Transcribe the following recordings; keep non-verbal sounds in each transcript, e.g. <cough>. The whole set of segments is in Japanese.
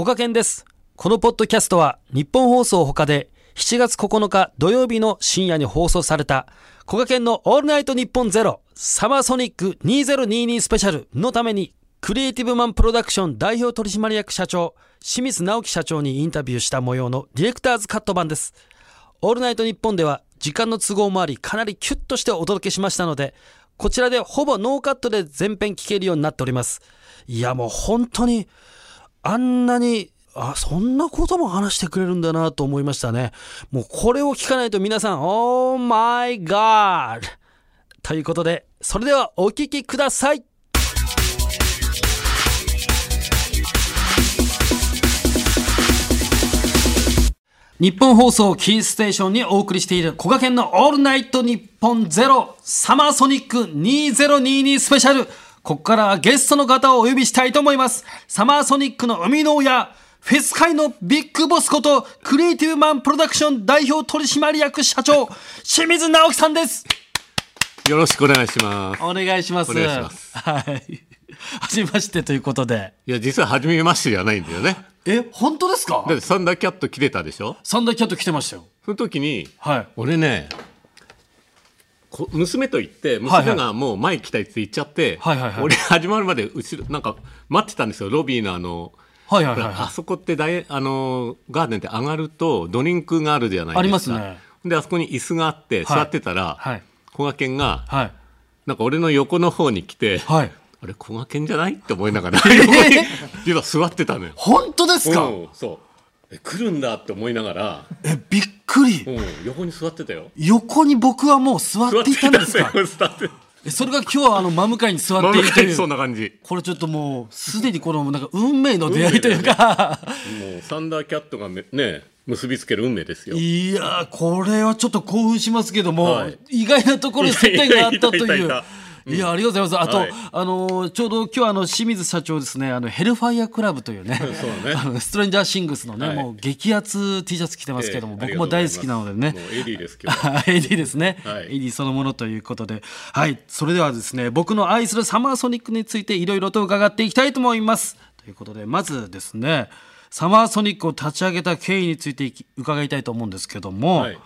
こがけんです。このポッドキャストはニッポン放送他で7月9日土曜日の深夜に放送されたこがけんのオールナイトニッポンゼロサマーソニック2022スペシャルのためにクリエイティブマンプロダクション代表取締役社長清水直樹社長にインタビューした模様のディレクターズカット版です。オールナイトニッポンでは時間の都合もありかなりキュッとしてお届けしましたのでこちらでほぼノーカットで全編聞けるようになっております。いやもう本当にあんなに、あ、そんなことも話してくれるんだなと思いましたね。もうこれを聞かないと皆さん、Oh my God! ということで、それではお聞きください。日本放送キーステーションにお送りしている小賀県のオールナイトニッポンゼロサマーソニック2022スペシャル。ここからはゲストの方をお呼びしたいと思います。サマーソニックの生みの親、フェス界のビッグボスこと、クリエイティブマンプロダクション代表取締役社長、清水直樹さんです。よろしくお願いします。お願いします。お願いしますはい。はじめましてということで。いや、実は初めましてじゃないんだよね。え、本当ですか？だってサンダーキャット来てたでしょ？サンダーキャット来てましたよ。その時に、はい。俺ね、こ娘と行って、娘がもう前来たいって言っちゃって、はいはいはい俺始まるまで後ろ、なんか待ってたんですよ、ロビーのあの、はいはいはい、あはそこって大あのガーデンって上がるとドリンクがあるじゃないですか。ありますね。で、あそこに椅子があって、座ってたら、はい。小賀健が、はい。なんか俺の横の方に来て、はい。あれ、小賀健じゃない？って思いながら、横に実は座ってたのよ。本当ですか、うん、そうえ来るんだって思いながら、え、びっくり。うん、横に座ってたよ。横に僕はもう座っていたんですか？座ってえそれが今日はあの真向かいに座っているとい真向かいにそんう。な感じこれちょっともう、すでにこのなんか運命の出会いというか、もうサンダーキャットがねね結びつける運命ですよ。いやー、これはちょっと興奮しますけども、はい。意外なところに接点があったといういや、ありがとうございます。あと、はい。あのーちょうど今日あの、清水社長ですね、あの、ヘルファイアクラブというね、<laughs> あのストレンジャーシングスのね、はい。もう激アツ T シャツ着てますけども、ええ僕も大好きなのでね。エディです今日は。<laughs> エディですね、はい。AD そのものということで。はい。それではですね僕の愛するサマーソニックについていろいろと伺っていきたいと思います。ということでまずですねサマーソニックを立ち上げた経緯について伺いたいと思うんですけども、はい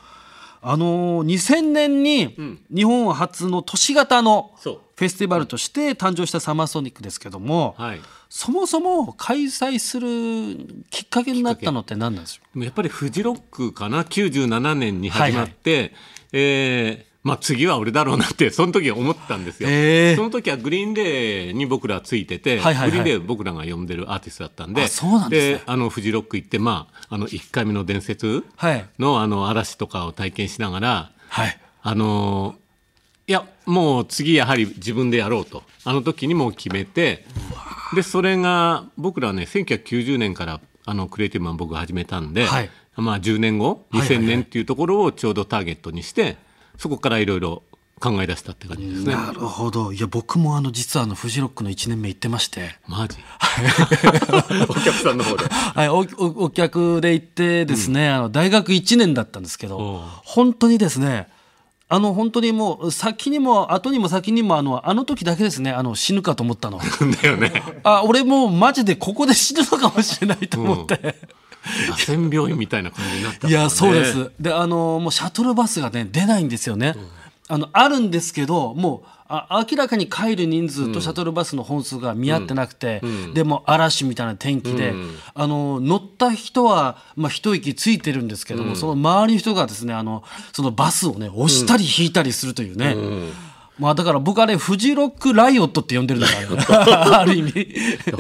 あのー2000年に日本初の都市型のフェスティバルとして誕生したサマーソニックですけども、はい。そもそも開催するきっかけになったのって何なんですよでもやっぱりフジロックかな？97年に始まって、えーまあ、次は俺だろうなってその時思ったんですよ、へーその時はグリーンデーに僕らついてて、はいはいはい。グリーンデー僕らが呼んでるアーティストだったんであそうなんですね。あのフジロック行って、まあ、あの1回目の伝説はい。のあの嵐とかを体験しながらはい。あのいやもう次やはり自分でやろうと。あの時にもう決めてでそれが僕らね1990年からあのクリエイティブマン僕が始めたんで、はい。まあ、10年後はいはいはい。2000年っていうところをちょうどターゲットにしてそこからいろいろ考え出したって感じですね。なるほど。いや僕もあの実はあのフジロックの1年目行ってまして。マジ？お客さんの方で。<laughs> はい、おおお客で行ってですね、あの大学1年だったんですけど本当にですねあの本当にもう先にも後にも先にもあのあの時だけですねあの死ぬかと思ったの。<laughs> だよね。あ俺もうマジでここで死ぬのかもしれないと思って、螺旋病院みたいな感じになったね。いやそうです。であのもうシャトルバスがね出ないんですよね、あのあるんですけどもうあ明らかに帰る人数とシャトルバスの本数が見合ってなくて、でも嵐みたいな天気で、あの乗った人は、まあ、一息ついてるんですけども、その周りの人がですねあのそのバスをね押したり引いたりするというね、まあだから僕あれフジロックライオットって呼んでるんだから <laughs> ある意味。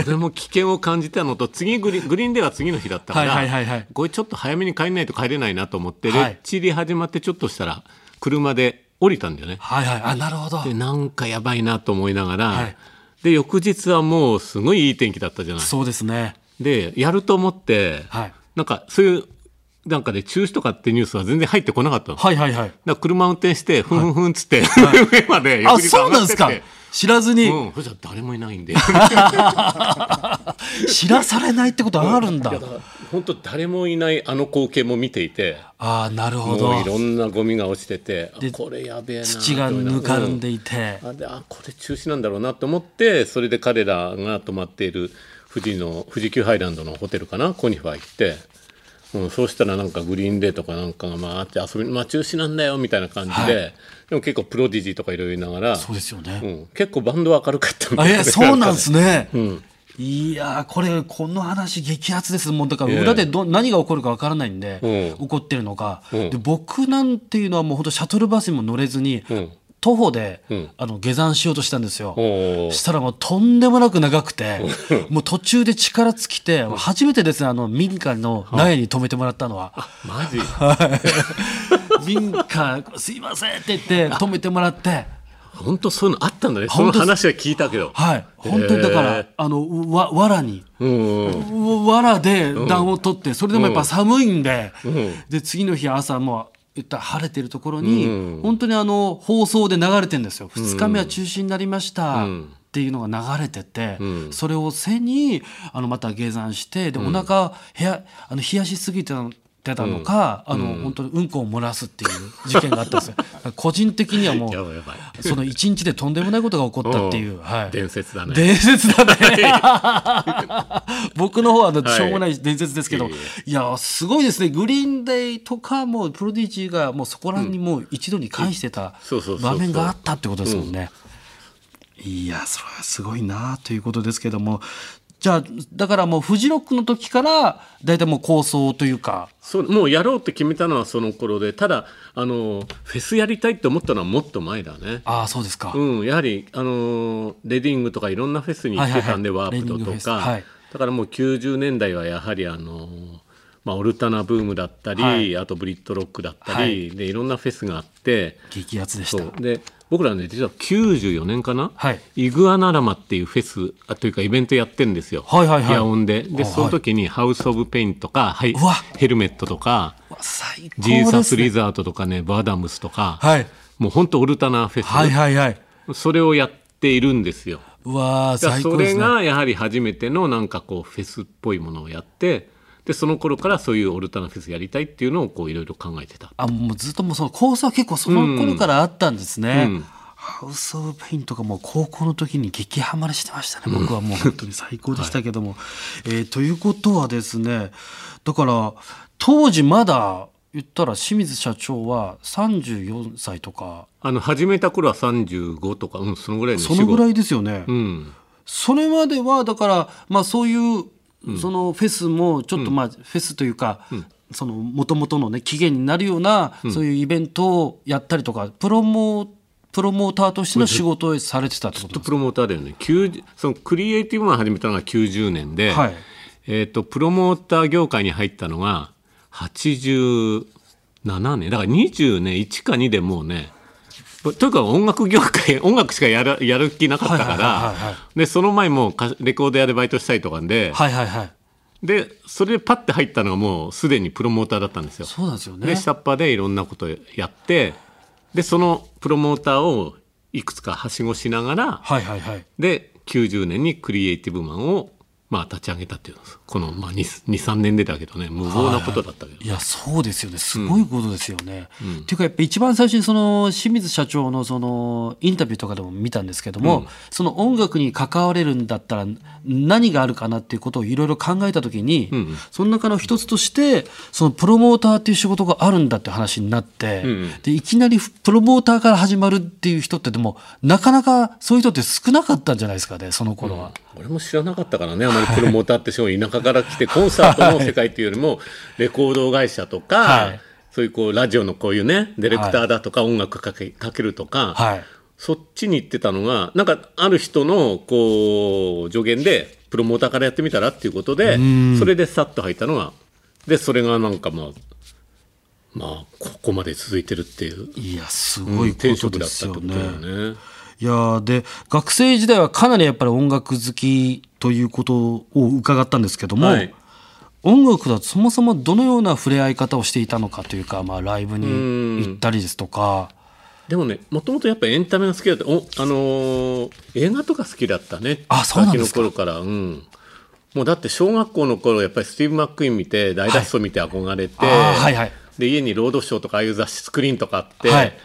俺も危険を感じたのと次グリグリーンデーは次の日だったから、はいはいはいはい。これちょっと早めに帰らないと帰れないなと思って、はい。レッチリ始まってちょっとしたら車で降りたんだよね。はいはい。あなるほど。でなんかやばいなと思いながら、はい。で翌日はもうすごいいい天気だったじゃない。そうですね。でやると思って、はい。なんかそういうなんかで中止とかってニュースは全然入ってこなかったの。はいはいはい。だ車運転してふんふんふんっつって、<laughs> 上まであ翌日そうなんですか。知らずに、うん、そしたら誰もいないんで。<laughs> 知らされないってことあるんだ。本当誰もいないあの光景も見ていて。ああなるほど。もういろんなゴミが落ちててこれやべえな土がぬかるんでいいて、あであこれ中止なんだろうなと思ってそれで彼らが泊まっている富士の富士急ハイランドのホテルかなコニファー行って、うん、そうしたらなんかグリーンデーとかなんかがまああって遊び、まあ、中止なんだよみたいな感じで、はい。でも結構プロディジーとかいろいろ言いながらそうですよね。うん、結構バンドは明るかったみたあいなえそうなんですね。ん。いやーこれこの話激アツですもうだからええ裏でど、何が起こるかわからないんで、うん。起こってるのか、うん。で僕なんていうのはもう本当シャトルバスにも乗れずに、うん徒歩で、うん。あの下山しようとしたんですよ。したらもうとんでもなく長くて、<laughs> もう途中で力尽きて、初めてですね、あの民家の苗に止めてもらったのは。マジ？<laughs> 民家、すいませんって言って止めてもらって、本当そういうのあったんだね。その話は聞いたけど、はい、本当にだから、あの、わ、藁に、うんうん。わ藁で暖を取って、それでもやっぱ寒いんで、ん。で、次の日朝もう、言ったら晴れてるところに、うん。本当にあの、放送で流れてるんですよ。2日目は中止になりました。うん。っていうのが流れてて、うん。それを背にあのまた下山してでお腹部屋あの冷やしすぎてたのか、あの本当にうんこを漏らすっていう事件があったんですよ。<laughs> 個人的にはもうその一日でとんでもないことが起こったっていう、<laughs> うんはい、伝説だね。伝説だね。<laughs> 僕の方はしょうもない伝説ですけど、いえい。いやすごいですね。グリーンデイとかもうプロディジーがもうそこらにもう一度に返してた場面があったってことですもんね。いやそれはすごいなということですけどもじゃあだからもうフジロックの時から大体もう構想というか。そうもうやろうって決めたのはその頃でただあのフェスやりたいって思ったのはもっと前だね。ああそうですか、うん、やはりあのレディングとかいろんなフェスに行ってたんで、はいはいはい。ワープドとか、はい。だからもう90年代はやはりあの、まあ、オルタナブームだったり、はい。あとブリッドロックだったり、はい。でいろんなフェスがあって。激アツでした。で僕らね実は94年かな、はい。イグアナラマっていうフェスあというかイベントやってるんですよ、はいはいはい。で。であその時にハウス・オブ・ペインとか、はいヘルメットとかジーサス・リザートとかねバーダムスとか、はい。もう本当オルタナフェス、はいはいはい。それをやっているんですよ。うわ最高ですね。がやはり初めてのなんかこうフェスっぽいものをやってでその頃からそういうオルタナフェスやりたいっていうのをこういろいろ考えてた。あもうずっともうその構想は結構その頃からあったんですね。うんハウス・オブ・ペインとかもう高校の時に激ハマりしてましたね、僕はもう本当に最高でしたけども。えーということはですねだから当時まだ言ったら清水社長は34歳とかあの始めた頃は35とか、うん、そのぐらいのそのぐらい、いですよね。うん、それまではだからまあそういうそのフェスもちょっとまあフェスというか、その元々のね起源になるようなそういうイベントをやったりとかプロモプロモーターとしての仕事をされてたってことですとプロモーターだよね。90そのクリエイティブマン始めたのが90年で、はい。えー、とプロモーター業界に入ったのが87年。だから20ね1か2でもうね <laughs> とにかく音楽業界 <laughs> 音楽しかやるやる気なかったからでその前もかレコード屋でバイトしたりとかで、はいはいはい。でそれでパッて入ったのがもうすでにプロモーターだったんですよ。そうなんですよね。で下っ端でいろんなことやってでそのプロモーターをいくつかはしごしながらはいはいはい。で90年にクリエイティブマンをまあ立ち上げたっていうのこの、まあ、23年でだけどね無謀なことだったけど、いやそうですよね。すごいことですよね。っていうかやっぱ一番最初にその清水社長のそのインタビューとかでも見たんですけども、その音楽に関われるんだったら何があるかなっていうことをいろいろ考えた時に、その中の一つとしてそのプロモーターっていう仕事があるんだって話になって、でいきなりプロモーターから始まるっていう人ってでもなかなかそういう人って少なかったんじゃないですかねその頃は。俺も知らなかったからねあまりプロモーターって人が田舎から来てコンサートの世界っていうよりもレコード会社とか、はい。そういうこうラジオのこういうねディレクターだとか音楽かけかけるとか、はい。そっちに行ってたのがなんかある人のこう助言でプロモーターからやってみたらっていうことでそれでさっと入ったのがでそれがなんかまあまあここまで続いてるっていう。いやすごい転職だったってこと。だよね。いやーで学生時代はかなりやっぱり音楽好きということを伺ったんですけども、はい。音楽だとそもそもどのような触れ合い方をしていたのかというか、まあ、ライブに行ったりですとか、でもねもともとやっぱエンタメが好きだった。おあのー映画とか好きだったね。あそうなんですか。の頃から。うん。もうだって小学校の頃やっぱりスティーブ・マックイーン見て大脱走見て憧れて、はい。はいで家にロードショーとかああいう雑誌スクリーンとかあって、はい。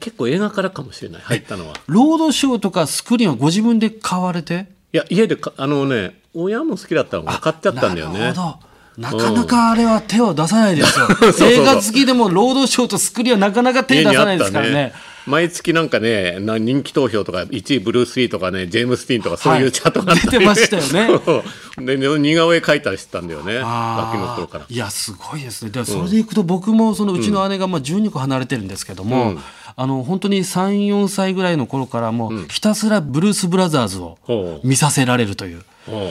結構映画からかもしれない。入ったのは。ロードショーとかスクリーンはご自分で買われて？いや家でかあのね親も好きだったのが買っちゃったんだよね。なるほど。なかなかあれは手を出さないですよ。<laughs> 映画好きでも労働省とスクリはなかなか手出さないですからね。毎月なんかねな人気投票とか1位ブルース・リーとかねジェームス・ティーンとかそういうチャートがあったり、出てましたよね。<laughs> で似顔絵描いたりしてたんだよね。ガあー。キの頃から。いやすごいですね。でそれでいくと僕もそのうちの姉がまあ12個離れてるんですけども、あの本当に34歳ぐらいの頃からもうひたすらブルース・ブラザーズを見させられるという。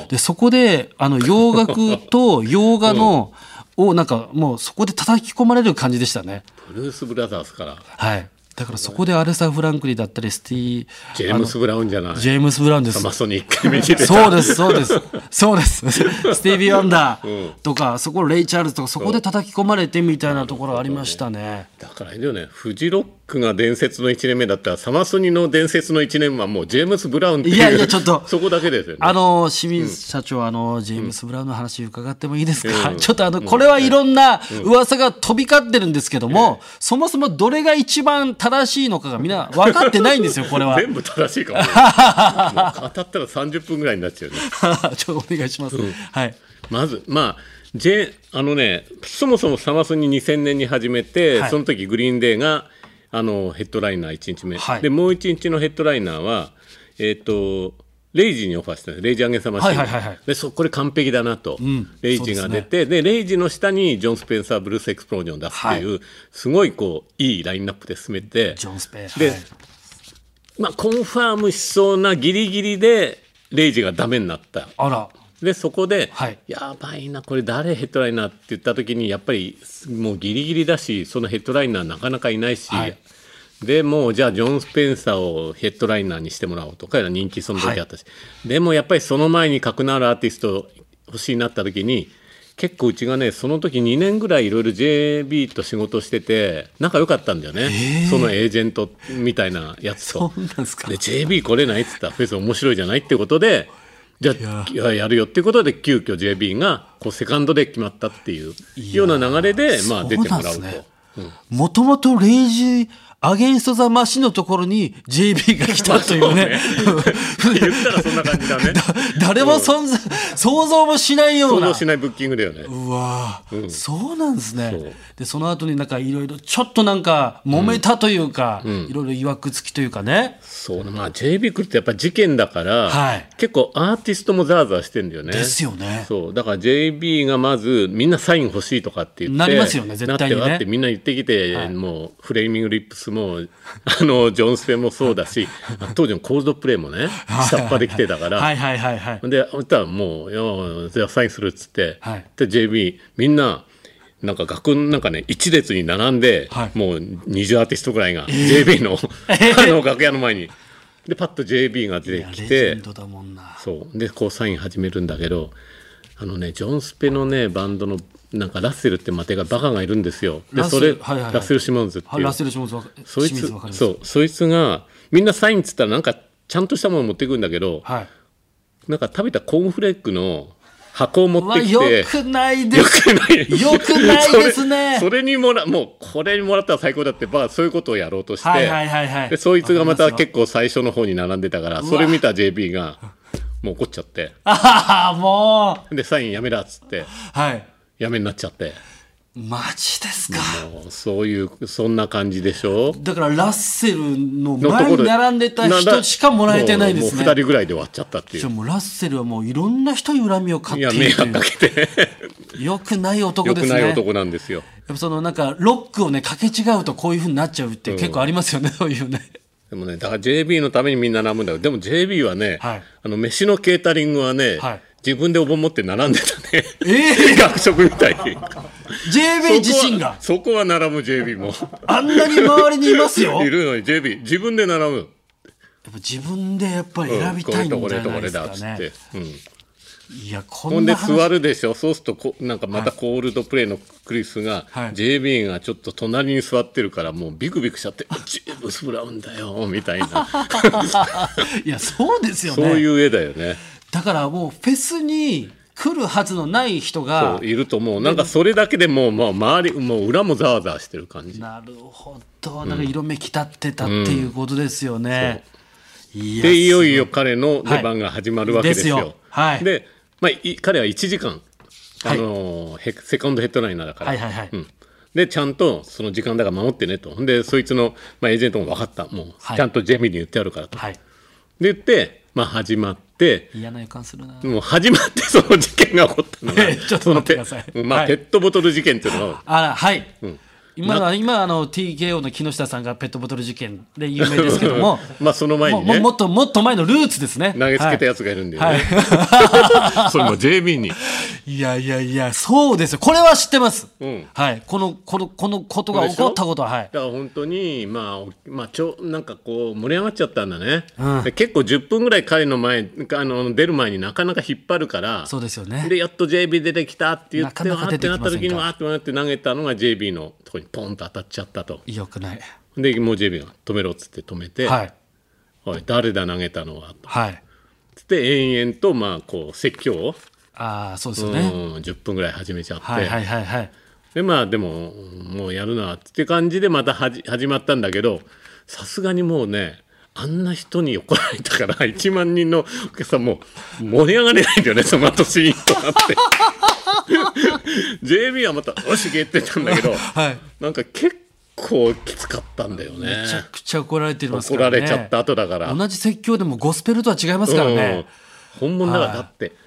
でそこであの洋楽と洋画の <laughs> をなんかもうそこで叩き込まれる感じでしたね。ブルース・ブラザーズから。はいだからそこでアレサ・フランクリーだったりスティジェームス・ブラウンじゃない。ジェームス・ブラウンです。サマソニ1回見ててそうです、そうです。そうです。<laughs> <laughs> スティービー・ワンダーとか、そこレイ・チャールズとか、そこで叩き込まれてみたいなところありましたね。だからあれだよね。フジロックが伝説の1年目だったらサマソニの伝説の1年はもうジェームス・ブラウンっていう。いやいやちょっと <laughs> そこだけですよね。あの、清水社長、あの、ジェームス・ブラウンの話伺ってもいいですか、うん。ちょっとあの、これはいろんな噂が飛び交ってるんですけども、そもそもどれが一番正しいのかがみんな分かってないんですよ、これは。<laughs> 全部正しいかもね <laughs> もう語ったら30分ぐらいになっちゃうね <laughs> ちょっとお願いします。はい。まずまあ J あのねそもそもサマソニ2000年に始めて、はいその時グリーンデーがあのヘッドライナー1日目、はいでもう1日のヘッドライナーはえっ、とレイジにオファーしたんです。レイジ・アゲンサマシン、はいはいはいはい。でそこれ完璧だなと、ん。レイジが出てで,、レイジの下にジョン・スペンサー・ブルース・エクスプロージョンを出すっていう、すごいこういいラインナップで進めてジョン・スペイ。ではいまあ、コンファームしそうなギリギリでレイジがダメになった。あら。でそこで、はい。やばいなこれ誰ヘッドライナーって言った時にやっぱりもうギリギリだしそのヘッドライナーなかなかいないし、はいでもうじゃあジョン・スペンサーをヘッドライナーにしてもらおうとか人気その時あったし、でもやっぱりその前に格のあるアーティスト欲しいなった時に結構うちがねその時2年ぐらいいろいろ JB と仕事してて仲良かったんだよね、そのエージェントみたいなやつと。そう。なんですか。で JB 来れないっつったらフェス面白いじゃないってことでじゃあいや。やるよっていうことで急遽 JB がこうセカンドで決まったっていうような流れでまあ出てもらうと。もともとレイジ・アゲンスト・ザ・マシンのところに JB が来たとい <laughs> うね。言ったらそんな感じだね。<laughs> 誰も存在、想像もしないような。想像しないブッキングだよね。うわーそうなんですね。で、その後になんかいろいろ、ちょっとなんか揉めたというか、いろいろいわくつきというかね。そうまあ JB 来るってやっぱ事件だから、はい結構アーティストもザーザーしてんだよね。ですよね。そうだから JB がまずみんなサイン欲しいとかって言ってなりますよね絶対にねなってわってみんな言ってきて、もうフレーミングリップスもあのジョン・スペもそうだし当時のコールドプレイもね下っ端で来てたから、はいはいはいはい。でそしたらもうじゃあサインするっつって、はい。で JB みんななんか学なんかね一列に並んで、はい。もう20アーティストぐらいが JB の, <laughs> あの楽屋の前に。でパッと JB が出てきて。そう。でこうサイン始めるんだけどあのねジョン・スペのねバンドのなんかラッセルってマテがバカがいるんですよ。でそれ、ルはいはいはい。ラッセル・シモンズってはい、いうラッセル・シモンズそいつそう。そいつがみんなサインっつったらなんかちゃんとしたもの持ってくるんだけど、はい。なんか食べたコーンフレークの箱を持ってきてよくないでよす。くない。よくないですね。それにもらもうこれにもらったら最高だってばそういうことをやろうとして、はいはいはいはい。でそいつがまた結構最初の方に並んでたからそれ見た JB がもう怒っちゃって。ああ、もう。でサインやめらっつって。はい。やめになっちゃってマジですか？そういうそんな感じでしょ？だからラッセルの前に並んでた人しかもらえてないですもうもう2ね。人ぐらいで終わっちゃったっていうもうラッセルはもういろんな人に恨みを買っいているかけてよくない男よですね。くない男なんですよやっぱそのなんかロックをねかけ違うとこういうふうになっちゃうって結構ありますよね、そういうね。でもね、だから JB のためにみんな並ぶんだよ。でも JB はね、はいあの飯のケータリングはね、はい自分でお盆持って並んでたね。え学食 <laughs> みたいに。JB 自身が？そこは並ぶ JB も。あんなに周りにいますよ？や <laughs> っいるのに JB、自分で並ぶ。ぱ自分でやっぱり選びたいんじゃこれとこれないですかだっつってね。。うんいやこほんで座るでしょそうするとこなんかまたコールドプレイのクリスが、はい JB がちょっと隣に座ってるからもうビクビクしちゃって「ジェームス・ブラウンだよ」みたいな <laughs> いやそうですよね。そういう絵だよね。だからもうフェスに来るはずのない人がいるともう。なんかそれだけでもう、まあ、周りもう裏もざわざわしてる感じ。なるほど。なんか色めき立ってたっていうことですよね。いやでいよいよ彼の出番が始まるわけですよ。ですよ。はい。でまあ、い彼は1時間、あのーヘセカンドヘッドライナーだから、はいはいはい。うん、でちゃんとその時間だから守ってねと。でそいつの、まあ、エージェントも分かった。もう、はい。ちゃんとジェミーに言ってあるからと、はい。で言って、まあ、始まって嫌な予感するな。もう始まってその事件が起こったのが <laughs> えちょっと待ってください。まあはい。ペットボトル事件っていうのが。あらはい、今のは今あの TKO の木下さんがペットボトル事件で有名ですけども。<laughs> まあその前にね。もっともっと前のルーツですね。投げつけたはやつがいるんだよね、は <laughs> それも JB にい、いやいやいやそうですよ。これは知ってます、うん。はい。このこのこのことが起こったことははい。だから本当にまあ、まあ、ちょなんかこう盛り上がっちゃったんだね、うん。で結構10分ぐらい彼の前あの出る前になかなか引っ張るからそうですよね。でやっと JB 出てきたって言ってなかなかわーってなった時にわーってなって投げたのが JB のとこにポンと当たっちゃったと。よくない。でもう JB が止めろっつって止めて「はい。おい誰だ投げたのは」と。はい。つって延々とまあこう説教を、ああそうですようね、ん、10分ぐらい始めちゃって、はいはいはいはい。でまあでももうやるなって感じでまたはじ始まったんだけどさすがにもうねあんな人に怒られたから <laughs> 1万人のお客さんもう盛り上がれないんだよねその後シーンとなって。JB はまた「よし行け」って言ったんだけどはい。なんか結構きつかったんだよね。めちゃくちゃ怒られてます怒かららねれちゃった後だから。同じ説教でもゴスペルとは違いますからね、うん、本物だからはいだって、まあ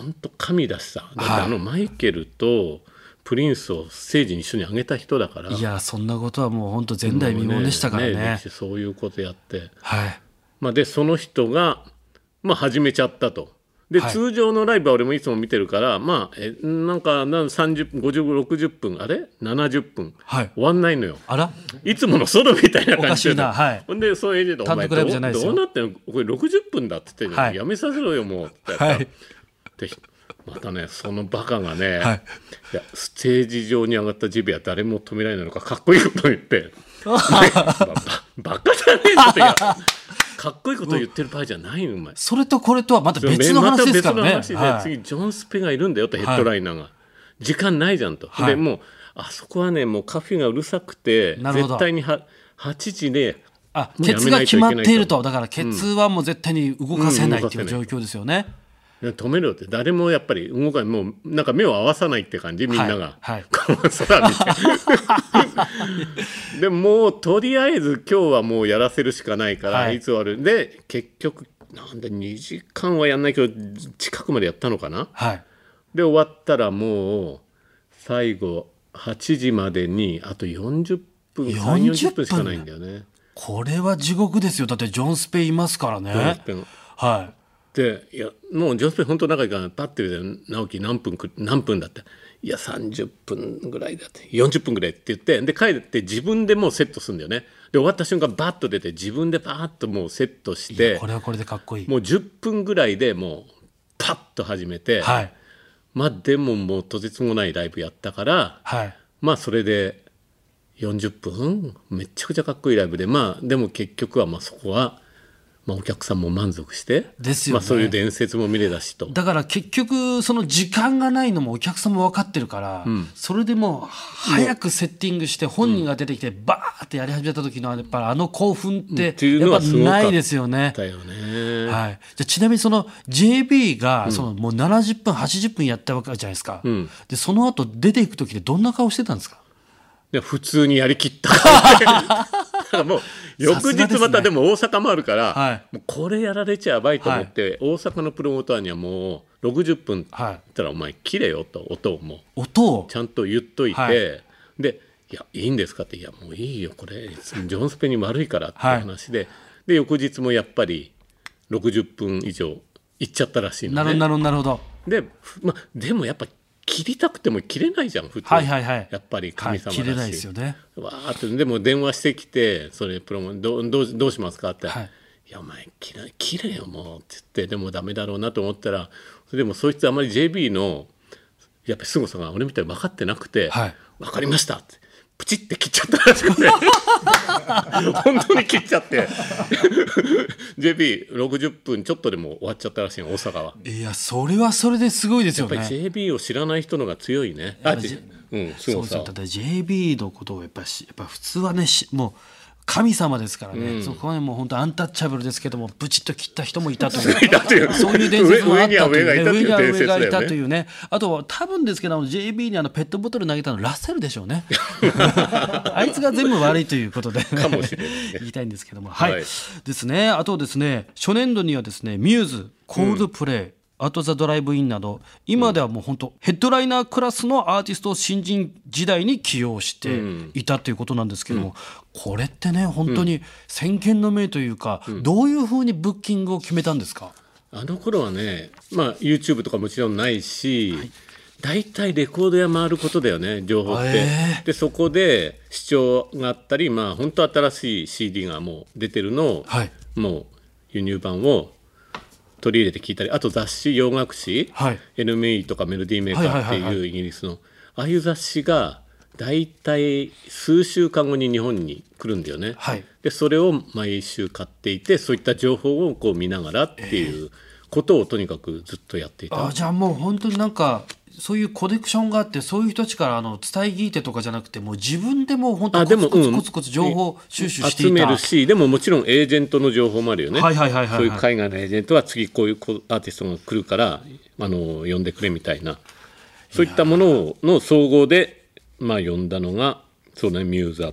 本当神だしさ。だってはい。あのマイケルとプリンスをステージに一緒に上げた人だから。いやそんなことはもう本当前代未聞でしたからね。ねそういうことやって、はい。まあ、でその人が、まあ、始めちゃったと。で、はい。通常のライブは俺もいつも見てるからまあえなんかなん305060分あれ？70分、はい。終わんないのよ。あら？いつものソロみたいな感じで。おかしいな。はい。ほんでそういうですよ。どうどうなってんの？これ60分だって言ってはい。やめさせろよもう。ってはいでまたねそのバカがね、はい。いやステージ上に上がったジビは誰も止められないのかかっこいいこと言って。お前ばばバカじゃねえってかっこいいこと言ってる場合じゃないのお前。それとこれとはまた別の話ですからね、また別の話で、はい。次ジョン・スペがいるんだよとヘッドライナーが、時間ないじゃんと、はい。でもうあそこはねもうカフェがうるさくて絶対には8時であケツが決まっていると。だからケツはもう絶対に動かせないうんってい。う状況ですよね、止めろって誰もやっぱり動かないもうなんか目を合わさないって感じみんなが、はい。はいでもうとりあえず今日はもうやらせるしかないから、はい。い、つ終わる。で結局なんで2時間はやんないけど近くまでやったのかな？はい。で終わったらもう最後8時までにあと40分3 40分しかないんだよね。これは地獄ですよ。だってジョン・スペいますからね。はでいやもうジョンスペン本当仲いいからパッて言うて直樹何分く何分だって。いや30分ぐらいだって。40分ぐらいって言ってで帰って自分でもうセットするんだよね。で終わった瞬間バッと出て自分でバーッともうセットしいてこれはこれでかっこいい。もう10分ぐらいでもうパッと始めて、はい。まあでももうとてつもないライブやったからはい。まあそれで40分？めちゃくちゃかっこいいライブで。まあでも結局はまあそこは、まあ、お客さんも満足してですよね。まあ、そういう伝説も見れたしと。だから結局その時間がないのもお客さんも分かってるから、それでもう早くセッティングして本人が出てきてバーってやり始めた時のやっぱりあの興奮ってっていうのやっぱないですよね。だよね。はい、じゃあちなみにその JB がそのもう70分80分やったわけじゃないですか、ん。でその後出ていく時でどんな顔してたんですか？で普通にやりきったら <laughs> もう翌日またでも大阪もあるから、はい。もうこれやられちゃやばいと思って、大阪のプロモーターにはもう60分ったら、お前切れよと音をもう。音を？ちゃんと言っといて、はい。で「いやいいんですか?」って「いやもういいよこれジョン・スペに悪いから」って話で、で翌日もやっぱり60分以上行っちゃったらしいのね。なるほどなるほどなるほど。で,、まあ、でもやっぱ切りたくても切れないじゃん普通、はいはいはい。やっぱり神様だし、はい切れないですよね。わーって。でも電話してきてそれプロモどうどうどうしますかって、はい。い、やお前切れ切れよもうって言って。でもダメだろうなと思ったらでもそいつあまり JB のやっぱり凄さが俺みたいに分かってなくて「はい。分かりました」ってプチって切っちゃったらしくて <laughs> 本当に切っちゃって JB60 分ちょっとでも終わっちゃったらしいの大阪は。いやそれはそれですごいですよやっぱりね JB を知らない人のが強いね。あ、うん、すごさそうそうだ。って JB のことをやっぱしやっぱ普通はねしもう神様ですからね、そこはねもう本当アンタッチャブルですけどもブチッと切った人も <laughs> いたという。そういう伝説もあったというね。上上には上上がいたというね。ねあとは多分ですけど JB にあのペットボトル投げたのラッセルでしょうね。<laughs> あいつが全部悪いということでかもしれないね。言いたいんですけども。はい、はい。ですね。あとですね初年度にはですねミューズコールドプレイ、アト・ザ・ドライブ・インなど今ではもう本当ヘッドライナークラスのアーティストを新人時代に起用していたということなんですけども、これってね本当に先見の明というか、どういうふうにブッキングを決めたんですか、あの頃はね、まあ、YouTube とかもちろんないし、大体レコード屋回ることだよね情報って、へでそこで試聴があったりまあ本当新しい CD がもう出てるのを、はい。もう輸入版を取り入れて聞いたりあと雑誌洋楽誌、はい NME とかメロディーメーカーってはいうイギリスのああいう雑誌が大体数週間後に日本に来るんだよね。はいでそれを毎週買っていてそういった情報をこう見ながらっていうことをとにかくずっとやっていた。あじゃあもう本当になんかそういうコレクションがあってそういう人たちからあの伝え聞いてとかじゃなくてもう自分でもう本当あでもコツコツうん。コツコツ情報収集して集いた、めるしでももちろんエージェントの情報もあるよね、はいはいはいはいはい。そういう海外のエージェントは次こういうアーティストが来るからあの呼んでくれみたいな。そういったものの総合で、まあ、呼んだのがそうねミューズだ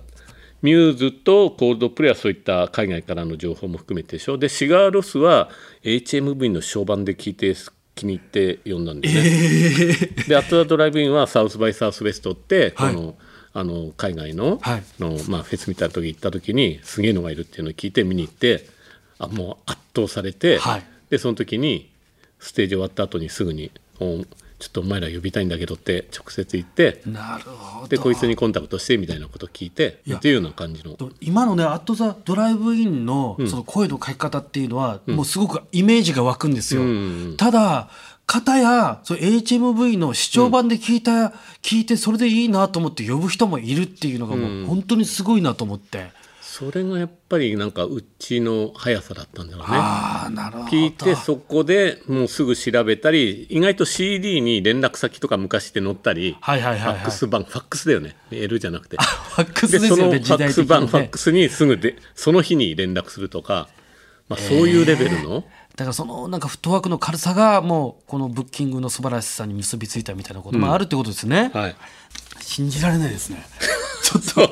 ミューズとコールドプレイはそういった海外からの情報も含めてでしょ。でシガーロスは HMV の小版で聞いて気に入って呼んだんでね、でアットザドライブインはサウスバイサウスウェストって、はい。このあの海外の,、はい。のまあ、フェスみたいな時行った時にすげえのがいるっていうのを聞いて見に行ってあもう圧倒されて、はい。でその時にステージ終わった後にすぐに「おちょっとお前ら呼びたいんだけど」って直接言ってなるほど。でこいつにコンタクトしてみたいなことを聞いてっていうような感じの。と今のね「アット・ザ・ドライブ・インの」その声の書き方っていうのは、もうすごくイメージが湧くんですよ。んただ片やそう HMV の視聴版で聞いた、聞いてそれでいいなと思って呼ぶ人もいるっていうのがもう本当にすごいなと思って、それがやっぱりなんかうちの速さだったんだろうね。ああなるほど。聞いてそこでもうすぐ調べたり意外と CD に連絡先とか昔って載ったり、はいはいはいはい。ファックス版ファックスだよね。メールじゃなくて。ファックスねそのファックス版、ファッねクスにすぐでその日に連絡するとか、まあ、そういうレベルの、だからそのなんかフットワークの軽さがもうこのブッキングの素晴らしさに結びついたみたいなこともあるってことですね、はい信じられないですね。<laughs> ちょっと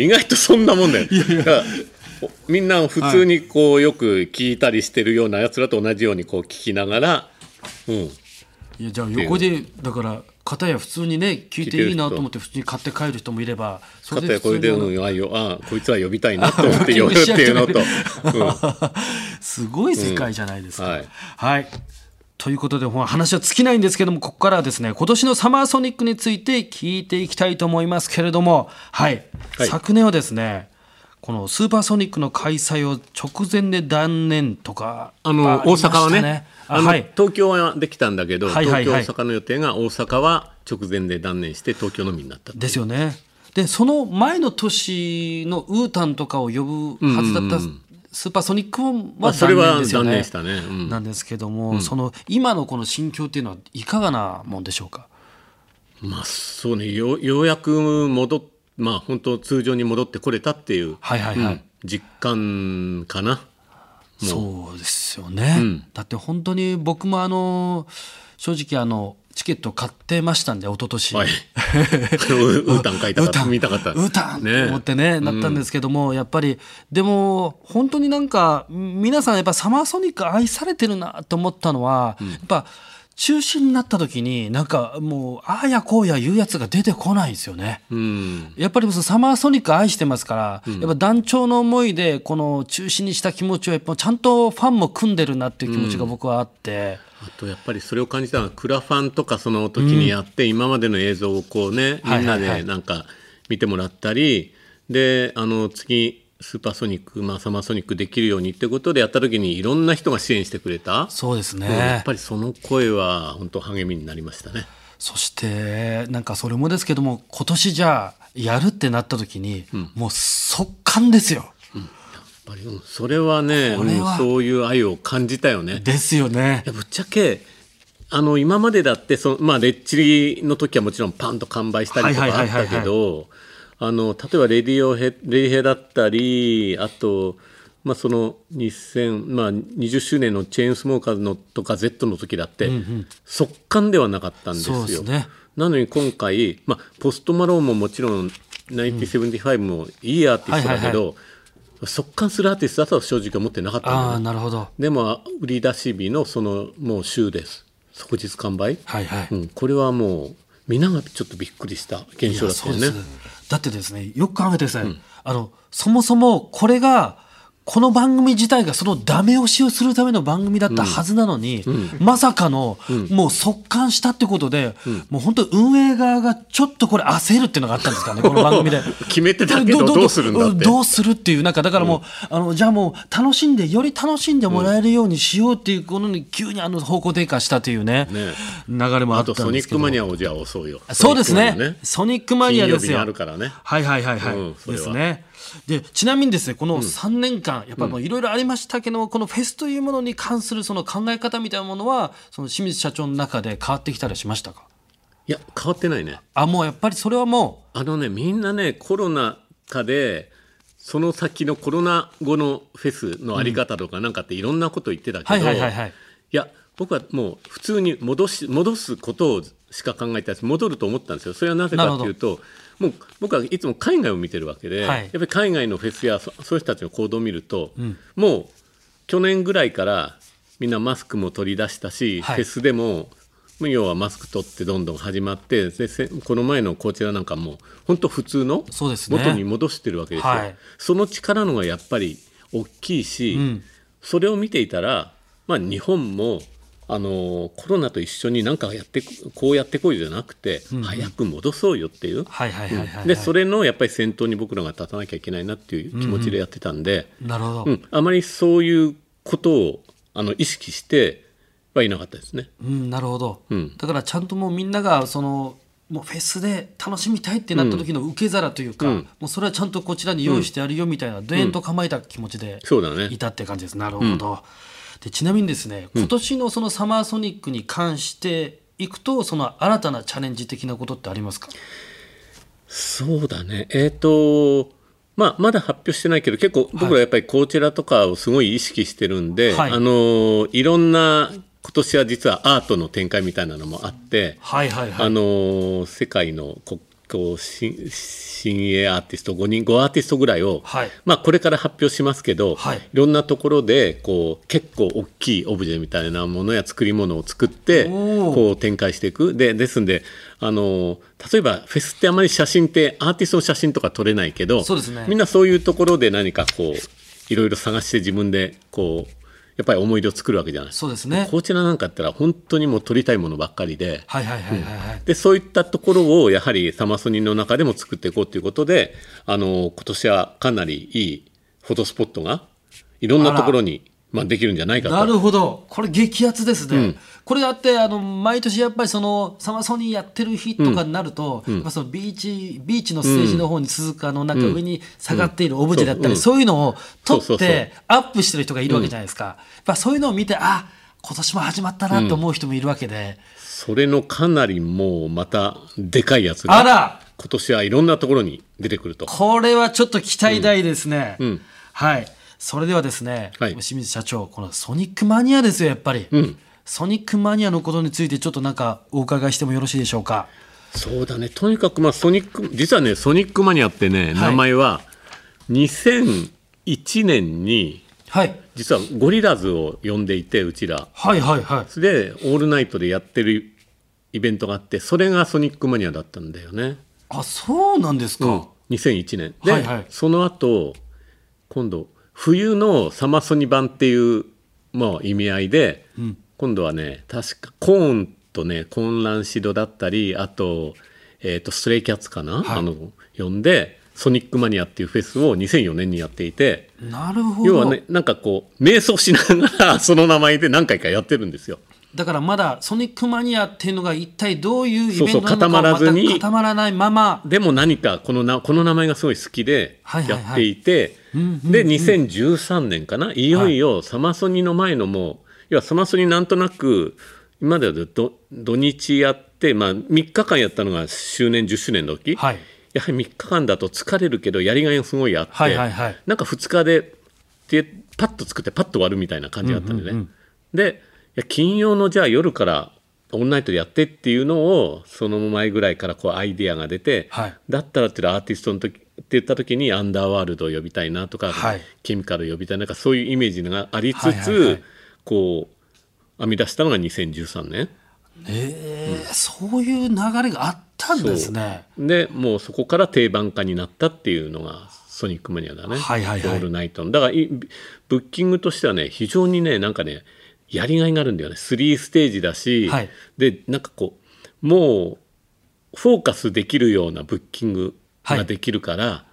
意外とそんなもんだよ。だからおみんな普通にこうよく聞いたりしてるようなやつらと同じようにこう聞きながら、うん、いやじゃあ横でだから片や普通にね聞いていいなと思って普通に買って帰る人もいればそかたやこれで、うん、あよあこいつは呼びたいなと思って呼ぶっていうのと、うん、<laughs> すごい世界じゃないですか。うん。はい。はいということで話は尽きないんですけどもここからはですね今年のサマーソニックについて聞いていきたいと思いますけれども、はい。はい。昨年はですねこのスーパーソニックの開催を直前で断念とかあの大阪はねあの、はい。東京はできたんだけど、はいはいはい。東京大阪の予定が大阪は直前で断念して東京のみになったですよね。でその前の年のウータンとかを呼ぶはずだったスーパーソニックはあそれは断念ですよね。断念したねうんなんですけども、その今のこの心境っていうのはいかがなもんでしょうか？まあそうねよようやく戻っまあ本当通常に戻ってこれたっていう、はいはいはい。うん実感かな。そうですよね、うんだって本当に僕もあの正直あのチケット買ってましたんで一昨年はい。<laughs> ウータン書いたかった見たかった。ウータンとね思ってねなったんですけども、やっぱりでも本当になんか皆さんやっぱサマーソニック愛されてるなと思ったのは、やっぱ中止になった時になんかもうああやこうや言うやつが出てこないですよね。うん。やっぱりそのサマーソニック愛してますから、やっぱ団長の思いでこの中止にした気持ちをやっぱちゃんとファンも組んでるなっていう気持ちが僕はあって、あとやっぱりそれを感じたのはクラファンとかその時にやって、今までの映像をこうねみんなでなんか見てもらったり、であの次スーパーソニック、まあ、サマーソニックできるようにってことでやった時にいろんな人が支援してくれた、そうですね、うんやっぱりその声は本当励みになりましたね。そしてなんかそれもですけども今年じゃあやるってなった時に、もう速乾ですよ。ぱりうんそれはねそういう愛を感じたよね。ですよね。ぶっちゃけあの今までだってその、まあ、レッチリの時はもちろんパンと完売したりとかあったはいはいはいはいけど例えばレディオヘレディヘだったりあと、まあ、その2000、まあ、20周年のチェーンスモーカーズのとか Z の時だって、速乾ではなかったんですよ。ねなのに今回、まあ、ポストマローンももちろん1975もいいアーティストだけど、速乾するアーティストだとは正直思ってなかったああねなるほど。でも売り出し日のそのもう週です。即日完売、はいはい、うん、これはもう皆がちょっとびっくりした現象だったよね。だってですねよく考えてください、あのそもそもこれがこの番組自体がそのダメ押しをするための番組だったはずなのに、まさかの、もう速乾したってことで、もう本当運営側がちょっとこれ焦るっていうのがあったんですからね <laughs> この番組で。決めてたけどどうするんだって。どうするっていうなんかだからもう、あのじゃあもう楽しんでより楽しんでもらえるようにしようっていうことに急にあの方向転換したというねね。流れもああったんですけど。とソニックマニアをじゃあ押そうよ。そうですね。ソニックマニアですよ。金曜日にあるからね。はいはいはいはい、ですねでちなみにですねこの3年間、やっぱもういろいろありましたけども、このフェスというものに関するその考え方みたいなものはその清水社長の中で変わってきたりしましたか？いや変わってないね。あもうやっぱりそれはもあのねみんなねコロナ禍でその先のコロナ後のフェスのあり方とかなんかっていろんなこと言ってたけど、いや僕はもう普通に戻し戻すことをしか考えてない戻ると思ったんですよ。それはなぜかっていうともう僕はいつも海外を見てるわけで、はい。やっぱり海外のフェスやそそういう人たちの行動を見ると、もう去年ぐらいからみんなマスクも取り出したし、はい。フェスでも要はマスク取ってどんどん始まってこの前のこちらなんかも本当普通の元に戻してるわけですよ。はい。その力のがやっぱり大きいし、それを見ていたら、まあ、日本もあのコロナと一緒に何かやってこうやってこいじゃなくて、早く戻そうよっていう。でそれのやっぱり先頭に僕らが立たなきゃいけないなっていう気持ちでやってたんで、なるほど、うん。あまりそういうことをあの意識してはいなかったですね。うん、なるほど、うん。だからちゃんともうみんながそのもうフェスで楽しみたいってなった時の受け皿というか、うん。もうそれはちゃんとこちらに用意してやるよみたいな、どえんと構えた気持ちでいたって感じです。なるほど、でちなみにですね今年のそのサマーソニックに関していくとその新たなチャレンジ的なことってありますか？そうだね。えっ、と、まあ、まだ発表してないけど、結構僕らやっぱりこちらとかをすごい意識してるんで、はい。あの、いろんな、今年は実はアートの展開みたいなのもあって、はいはいはい。あの、世界のここう新新鋭アーティスト5人、5アーティストぐらいを、はい。まあ、これから発表しますけど、はい。ろんなところでこう結構大きいオブジェみたいなものや作り物を作ってこう展開していく。でですんであの例えばフェスってあまり写真ってアーティストの写真とか撮れないけどそうですねみんなそういうところで何かこういろいろ探して自分でこうやっぱり思い出を作るわけじゃない。そうですね。こちらなんかやったら本当にもう撮りたいものばっかりで。はいはいはいはいはい、でそういったところをやはりサマソニの中でも作っていこうということであの今年はかなりいいフォトスポットがいろんなところに、まあ、できるんじゃないかと。なるほど。これ激アツですね、これだってあの毎年やっぱりそのサマソニーやってる日とかになると、そのビーチビーチのステージの方に鈴鹿のなんか上に下がっているオブジェだったり、うん。そういうのを撮ってアップしてる人がいるわけじゃないですか、やっぱそういうのを見てあ今年も始まったなと思う人もいるわけで、それのかなりもうまたでかいやつがあら！今年はいろんなところに出てくると。これはちょっと期待大ですね、ん。はい。それではですね、はい。清水社長このソニックマニアですよやっぱり、んソニックマニアのことについてちょっとなんかお伺いしてもよろしいでしょうか？そうだね。とにかくまあソニック実はねソニックマニアってね名前は2001年にはい。実はゴリラズを呼んでいてうちら。はいはいはい。でオールナイトでやってるイベントがあってそれがソニックマニアだったんだよね。あそうなんですか、うん、2001年。で、はいはい。その後今度冬のサマソニ版っていう、まあ、意味合いで、今度はね確かコーンとね混乱シドだったりあと,、えー、とストレイキャッツかな、はい。あの呼んでソニックマニアっていうフェスを2004年にやっていてなるほど。要はねなんかこう瞑想しながら <laughs> その名前で何回かやってるんですよ。だからまだソニックマニアっていうのが一体どういうイそうそうベントなのか固まらずに固まらないまま。でも何かこのなこの名前がすごい好きでやっていて、で2013年かな？いよいよサマソニの前のもう要はサマソニなんとなく今まではど土日やって、まあ、3日間やったのが周年10周年の時、はい。やはり3日間だと疲れるけどやりがいがすごいあって、はいはいはい。なんか2日ででパッと作ってパッと終わるみたいな感じだったんでね、でいや金曜のじゃあ夜からオンナイトでやってっていうのをその前ぐらいからこうアイディアが出て、はい。だったらっていうアーティストの時って言った時にアンダーワールドを呼びたいなとか、はい。ケミカルを呼びたいなんかそういうイメージがありつつ、はいはいはいこう編み出したのが2013年。ええそういう流れがあったんですね。でもうそこから定番化になったっていうのがソニックマニアだね、はいはいはい。オールナイトの。だからいブッキングとしてはね非常にねなんかねやりがいがあるんだよね。3ステージだし、はい。でなんかこうもうフォーカスできるようなブッキングができるから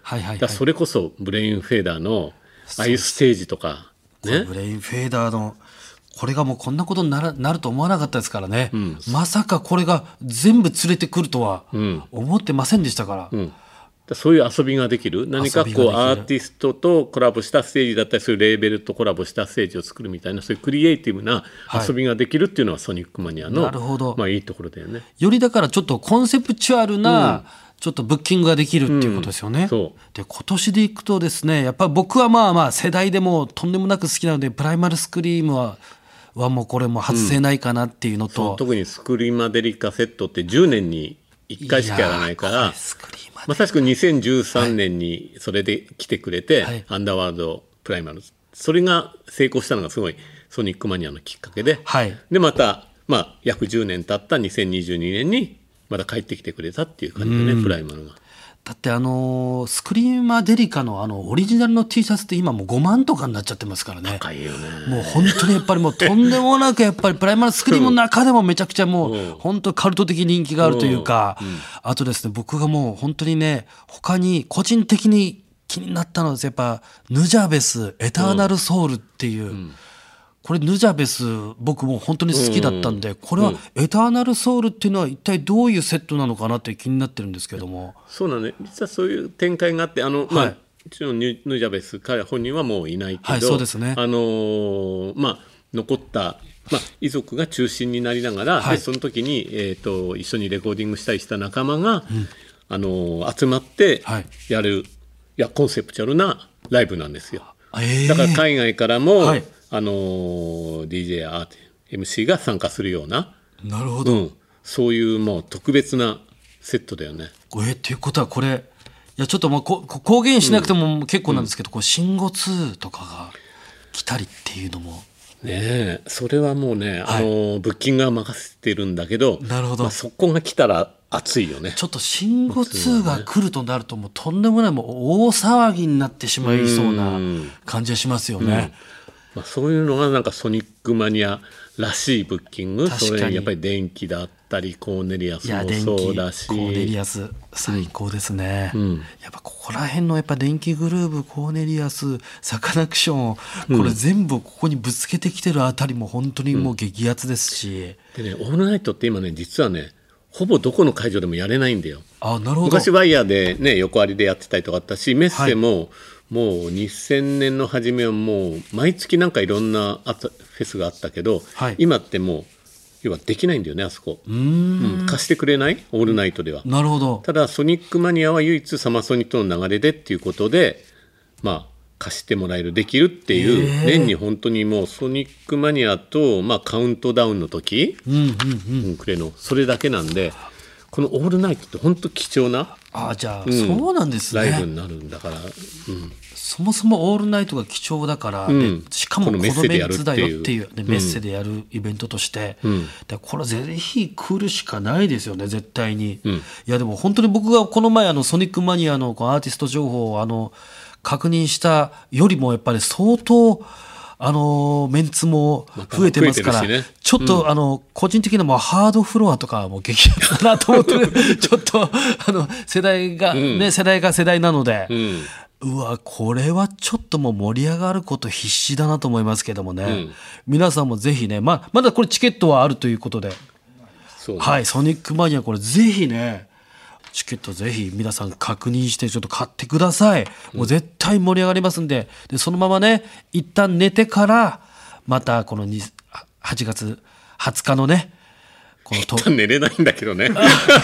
それこそブレインフィーダーのああいうステージとかね。ブレインフィーダーのこれがもうこんなことにならなると思わなかったですからね、まさかこれが全部連れてくるとはん。思ってませんでしたから、うん、だそういう遊びができる。何かこうアーティストとコラボしたステージだったりそういうレーベルとコラボしたステージを作るみたいなそういうクリエイティブなはい。遊びができるっていうのはソニックマニアの、なるほど。まあ、いいところだよね。よりだからちょっとコンセプチュアルな、ちょっとブッキングができるっていうことですよね。うん。で今年でいくとですねやっぱり僕はまあまあ世代でもとんでもなく好きなのでプライマルスクリームははもうこれも外せないかなっていうのと、特にスクリマデリカセットって10年に1回しかやらないからまさしく2013年にそれで来てくれて、はい。アンダーワールドプライマルそれが成功したのがすごいソニックマニアのきっかけで、はい。でまた、まあ、約10年経った2022年にまた帰ってきてくれたっていう感じでね、プライマルが。だってあのースクリーマーデリカのあのオリジナルの T シャツって今もう5万とかになっちゃってますからね。高いよね。もう本当にやっぱりもうとんでもなくやっぱりプライマルスクリームの中でもめちゃくちゃもう本当カルト的人気があるというか、あとですね僕がもう本当にね他に個人的に気になったのはやっぱヌジャベスエターナルソウルっていう、これヌジャベス僕もう本当に好きだったんで、これはエターナルソウルっていうのは一体どういうセットなのかなって気になってるんですけども。そうなのね実はそういう展開があってあの、まあはい。もちろんヌヌジャベス彼本人はもういないけど、はいそうですね。あのーまあ、残った、まあ、遺族が中心になりながら、はい。でその時に、えー、と一緒にレコーディングしたりした仲間が、あのー集まってはい。やる、い、やコンセプチュアルなライブなんですよ。えー。だから海外からも、はいあのー DJ やアーティ MC が参加するような、なるほど、うん、そういうもう特別なセットだよね。えっていうことはこれいやちょっともうここ公言しなくても結構なんですけど、こう信号2とかが来たりっていうのも。ねえ。それはもうね、はい。あのブッキングは任せてるんだけどなるほど。まあ、そこが来たら熱いよね。ちょっと信号2が来るとなるともうとんでもないもう大騒ぎになってしまいそうな感じはしますよね。まあ、そういうのがなんかソニックマニアらしいブッキング。確かに。それやっぱり電気だったりコーネリアスもそうだし。コーネリアス最高ですね、ん。やっぱここら辺のやっぱ電気グルーヴコーネリアスサカナクションこれ全部ここにぶつけてきてるあたりも本当にもう激アツですし、でねオールナイトって今ね実はねほぼどこの会場でもやれないんだよ。あなるほど。昔ワイヤーでね横ありでやってたりとかあったしメッセも、もう2000年の初めはもう毎月なんかいろんなあったフェスがあったけど、はい。今ってもう要はできないんだよねあそこ。うーん。うん。貸してくれない？オールナイトでは、なるほど。ただソニックマニアは唯一サマソニとの流れでっていうことでまあ貸してもらえるできるっていう、年に本当にもうソニックマニアと、まあ、カウントダウンの時、うんうんうん。うん、くれの。それだけなんでこのオールナイトって本当貴重なあじゃあ、ん。そうなんですライブねになるんだから、うん、そもそもオールナイトが貴重だから、うん。でしかもこのメンツだよっていう。でメッセでやるイベントとして、ん。でこれぜひ来るしかないですよね絶対に、ん。いやでも本当に僕がこの前あのソニックマニアのアーティスト情報をあの確認したよりもやっぱり相当あのメンツも増えてますから、ね。ちょっと、あの個人的にはハードフロアとかはもう激アツだなと思って <laughs> ちょっとあの世代が、ね世代が世代なので、うんうわこれはちょっともう盛り上がること必死だなと思いますけどもね、ん。皆さんもぜひねままだこれチケットはあるということで、はいソニックマニアこれぜひねチケットぜひ皆さん確認してちょっと買ってください。もう絶対盛り上がりますんで。でそのままね一旦寝てからまたこのに8月20日のねこのと寝れないんだけどね。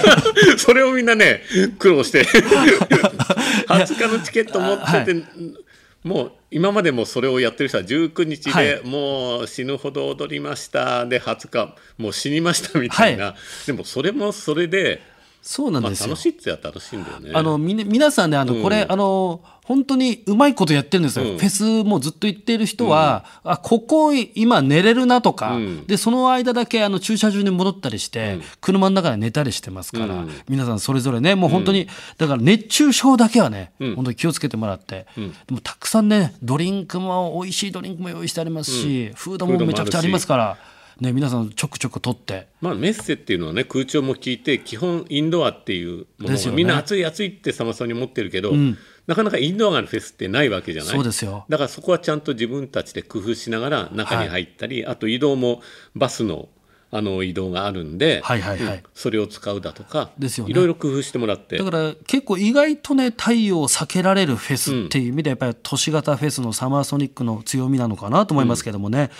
<laughs> それをみんなね、苦労して。<laughs> 20日のチケット持ってて、もう今までもそれをやってる人は19日はでもう死ぬほど踊りました。で20日もう死にましたみたいな、はでもそれもそれで、まあ、そうなんですよ。楽しいってや楽しいんだよね。あのみね皆さんねあの、これあの本当にうまいことやってるんですよ、うん。フェスもずっと行っている人は、あここ今寝れるなとか、うん。でその間だけあの駐車場に戻ったりして、車の中で寝たりしてますから、うん。皆さんそれぞれねもう本当に、だから熱中症だけはね、うん。本当に気をつけてもらって、ん。でもたくさんねドリンクも美味しいドリンクも用意してありますし、フードもめちゃくちゃありますから、ね、皆さんちょくちょく取って。まあ、メッセっていうのはね空調も効いて基本インドアっていうものですよね。がみんな暑い暑いってさまさに思ってるけど、なかなかインドアがあるフェスってないわけじゃない。そうですよ。だからそこはちゃんと自分たちで工夫しながら中に入ったり、あと移動もバスのあの移動があるんで、はいはいはい。うんそれを使うだとかですよね。いろいろ工夫してもらって。だから結構意外とね太陽を避けられるフェスっていう意味でやっぱり都市型フェスのサマーソニックの強みなのかなと思いますけどもね、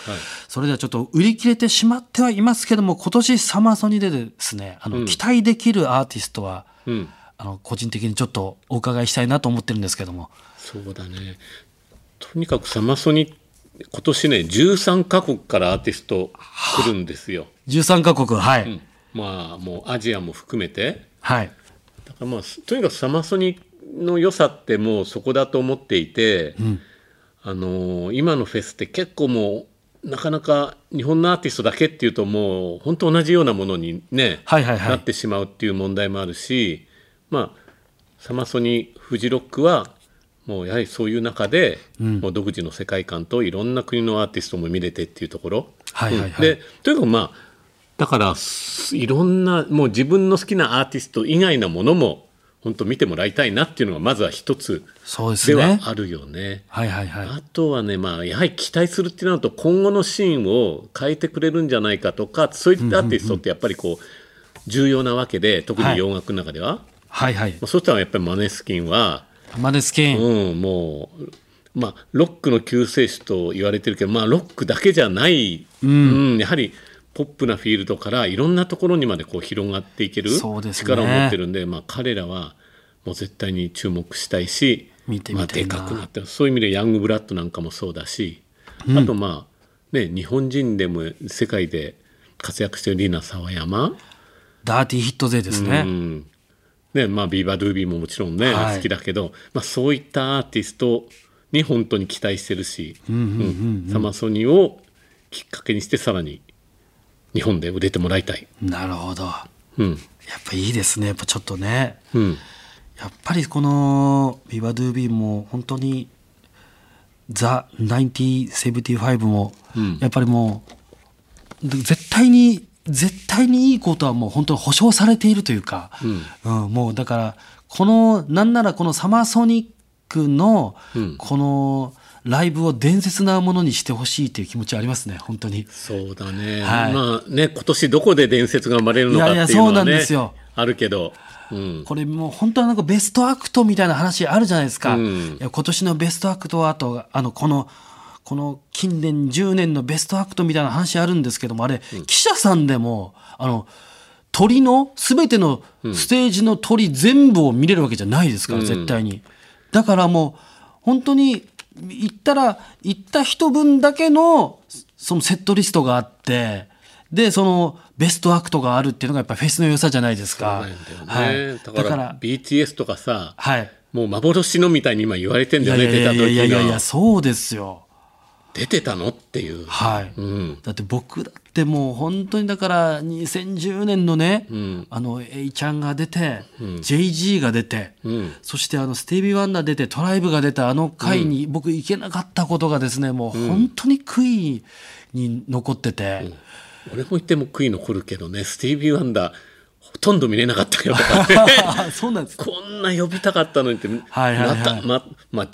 それではちょっと売り切れてしまってはいますけども今年サマーソニでですねあの、期待できるアーティストは、うん。あの個人的にちょっとお伺いしたいなと思ってるんですけども。そうだね。とにかくサマソニ今年ね13カ国からアーティスト来るんですよ。13カ国はい、うん。まあもうアジアも含めて。はい。だからまあとにかくサマソニの良さってもうそこだと思っていて、あのー今のフェスって結構もうなかなか日本のアーティストだけっていうともう本当同じようなものにね、はいはいはい。なってしまうっていう問題もあるしまあサマソニフジロックはもうやはりそういう中で、もう独自の世界観といろんな国のアーティストも見れてっていうところ、はいはいはい。うん。でとにかくまあだからすいろんなもう自分の好きなアーティスト以外なものも本当見てもらいたいなっていうのがまずは一つではね。あるよね。はいはいはい。あとはね、まあ、やはり期待するってなると今後のシーンを変えてくれるんじゃないかとかそういったアーティストってやっぱりこう重要なわけで特に洋楽の中では、はいはい。まあ、そうしたらやっぱりマネスキンは、マネスキン、うん、もう、まあ、ロックの救世主と言われてるけど、まあ、ロックだけじゃない、うん。やはりポップなフィールドからいろんなところにまでこう広がっていけるそうですね。力を持ってるんで、まあ、彼らはもう絶対に注目したいし見てまあ、でかくなってるそういう意味でヤングブラッドなんかもそうだし、あとまあね日本人でも世界で活躍してるリーナ沢山、ダーティーヒット勢ですね、うんねまあ、ビーバー・ドゥービーももちろんね、はい。好きだけど、まあ、そういったアーティストに本当に期待してるし、うんサマソニをきっかけにしてさらに日本で売れてもらいたい。なるほど。やうん。っぱいいですね。やっぱちょっとね。うん。やっぱりこの「ビバドゥービーも本当に「ザ・1975もうん。やっぱりもう絶対に絶対にいいことはもう本当に保証されているというか、うん。もうだからこのなんならこのサマーソニックのうん。このライブを伝説なものにしてほしいという気持ちありますね本当に。そうだね、はい。まあね今年どこで伝説が生まれるのかっていうのはねいやいやそうなんですよ。あるけど、うん、これもう本当はなんかベストアクトみたいな話あるじゃないですか、うん。いや今年のベストアクトはあとあのこのこの近年10年のベストアクトみたいな話あるんですけどもあれ、記者さんでもあの鳥の全てのステージの鳥全部を見れるわけじゃないですから、うん。絶対に。だからもう本当に行ったら行った人分だけのそのセットリストがあってでそのベストアクトがあるっていうのがやっぱフェスの良さじゃないですか。ね、はい、だから BTS とかさはい。もう幻のみたいに今言われてんい？だよねやいやいやいやいやそうですよ。出てたの？っていう、はい。うん。だって僕だってもう本当にだから2010年のね、ん。あの A ちゃんが出て、JG が出て、うん。そしてあのスティービー・ワンダー出てトライブが出たあの回に僕行けなかったことがですねもう本当に悔いに残ってて、俺も言っても悔い残るけどねスティービー・ワンダーほとんど見れなかったよとかねそうなんです。かこんな呼びたかったのにってはいはいはい。またまま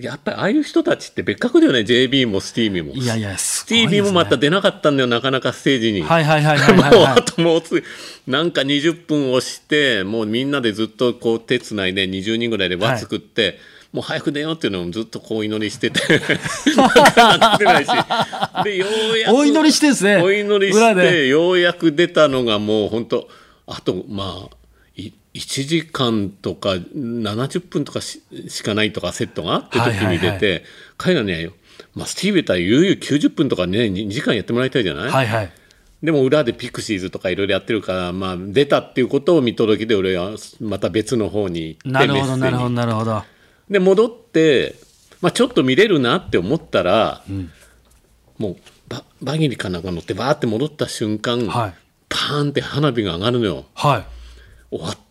やっぱりああいう人たちって別格だよね。JB もスティービーも。いやいやすスティービーもまた出なかったんだよ。なかなかステージに。はいはいはいはいはいもうあはい <laughs> ともうつなんか20分押してもうみんなでずっとこう手つないで20人ぐらいで輪作って、もう早く寝ようっていうのをずっとこうお祈りしてて。<laughs> なかなか出ないし。でようやくお祈りしてんですね。お祈りしてようやく出たのがもう本当あとまあい1時間とか70分とかししかないとかセットがあって時に出て、はい彼らね、まあ、スティーブター悠々90分とかね2時間やってもらいたいじゃない、はいはい。でも裏でピクシーズとかいろいろやってるから、まあ、出たっていうことを見届けて俺はまた別の方に行ってなるほどなるほどなるほど。で戻って、まあ、ちょっと見れるなって思ったら、もうババギリかなんか乗ってバーって戻った瞬間、はい。パーンって花火が上がるのよ。はい。終わった